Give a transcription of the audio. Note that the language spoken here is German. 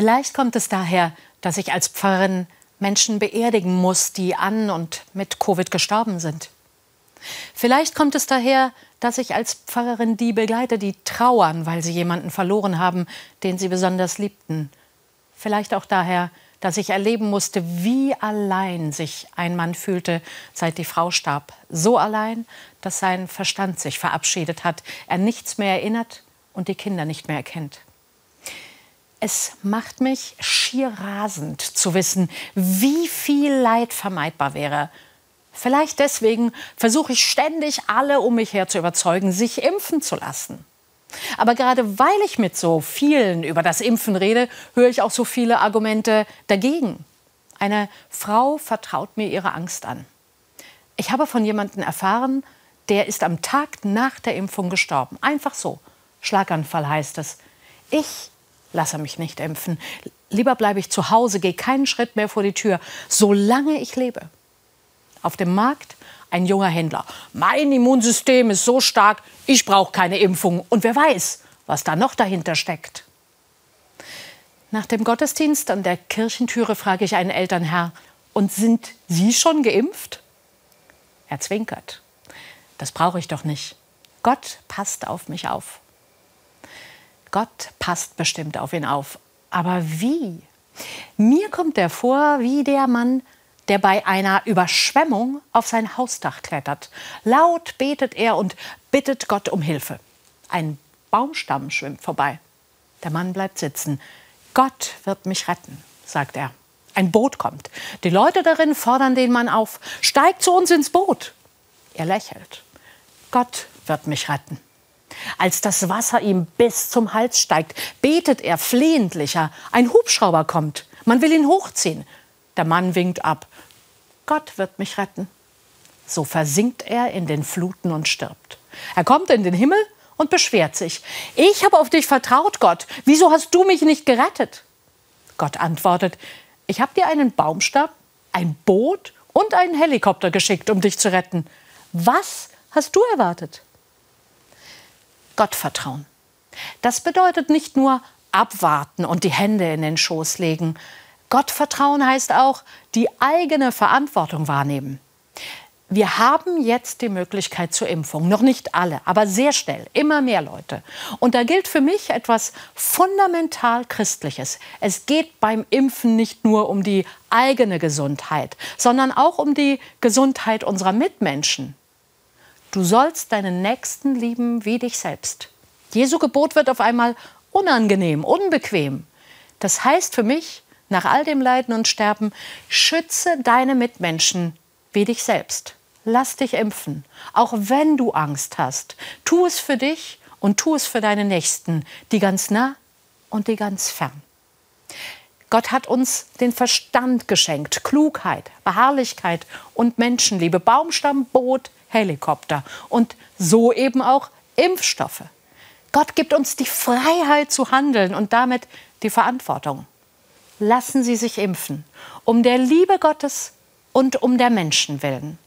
Vielleicht kommt es daher, dass ich als Pfarrerin Menschen beerdigen muss, die an und mit Covid gestorben sind. Vielleicht kommt es daher, dass ich als Pfarrerin die begleite, die trauern, weil sie jemanden verloren haben, den sie besonders liebten. Vielleicht auch daher, dass ich erleben musste, wie allein sich ein Mann fühlte, seit die Frau starb. So allein, dass sein Verstand sich verabschiedet hat, er nichts mehr erinnert und die Kinder nicht mehr erkennt. Es macht mich schier rasend zu wissen, wie viel Leid vermeidbar wäre. Vielleicht deswegen versuche ich ständig, alle um mich her zu überzeugen, sich impfen zu lassen. Aber gerade weil ich mit so vielen über das Impfen rede, höre ich auch so viele Argumente dagegen. Eine Frau vertraut mir ihre Angst an. Ich habe von jemandem erfahren, der ist am Tag nach der Impfung gestorben. Einfach so. Schlaganfall heißt es. Ich lasse mich nicht impfen. Lieber bleibe ich zu Hause, gehe keinen Schritt mehr vor die Tür, solange ich lebe. Auf dem Markt ein junger Händler. Mein Immunsystem ist so stark, ich brauche keine Impfung. Und wer weiß, was da noch dahinter steckt. Nach dem Gottesdienst an der Kirchentüre frage ich einen Elternherr, und sind Sie schon geimpft? Er zwinkert. Das brauche ich doch nicht. Gott passt auf mich auf. Gott passt bestimmt auf ihn auf. Aber wie? Mir kommt er vor wie der Mann, der bei einer Überschwemmung auf sein Hausdach klettert. Laut betet er und bittet Gott um Hilfe. Ein Baumstamm schwimmt vorbei. Der Mann bleibt sitzen. Gott wird mich retten, sagt er. Ein Boot kommt. Die Leute darin fordern den Mann auf. Steig zu uns ins Boot. Er lächelt. Gott wird mich retten. Als das Wasser ihm bis zum Hals steigt, betet er flehentlicher. Ein Hubschrauber kommt. Man will ihn hochziehen. Der Mann winkt ab. Gott wird mich retten. So versinkt er in den Fluten und stirbt. Er kommt in den Himmel und beschwert sich. Ich habe auf dich vertraut, Gott. Wieso hast du mich nicht gerettet? Gott antwortet, ich habe dir einen Baumstab, ein Boot und einen Helikopter geschickt, um dich zu retten. Was hast du erwartet? Gottvertrauen. Das bedeutet nicht nur abwarten und die Hände in den Schoß legen. Gottvertrauen heißt auch die eigene Verantwortung wahrnehmen. Wir haben jetzt die Möglichkeit zur Impfung. Noch nicht alle, aber sehr schnell, immer mehr Leute. Und da gilt für mich etwas fundamental Christliches. Es geht beim Impfen nicht nur um die eigene Gesundheit, sondern auch um die Gesundheit unserer Mitmenschen. Du sollst deinen Nächsten lieben wie dich selbst. Jesu Gebot wird auf einmal unangenehm, unbequem. Das heißt für mich, nach all dem Leiden und Sterben, schütze deine Mitmenschen wie dich selbst. Lass dich impfen, auch wenn du Angst hast. Tu es für dich und tu es für deine Nächsten, die ganz nah und die ganz fern. Gott hat uns den Verstand geschenkt, Klugheit, Beharrlichkeit und Menschenliebe, Baumstamm, Boot, Helikopter und so eben auch Impfstoffe. Gott gibt uns die Freiheit zu handeln und damit die Verantwortung. Lassen Sie sich impfen, um der Liebe Gottes und um der Menschen willen.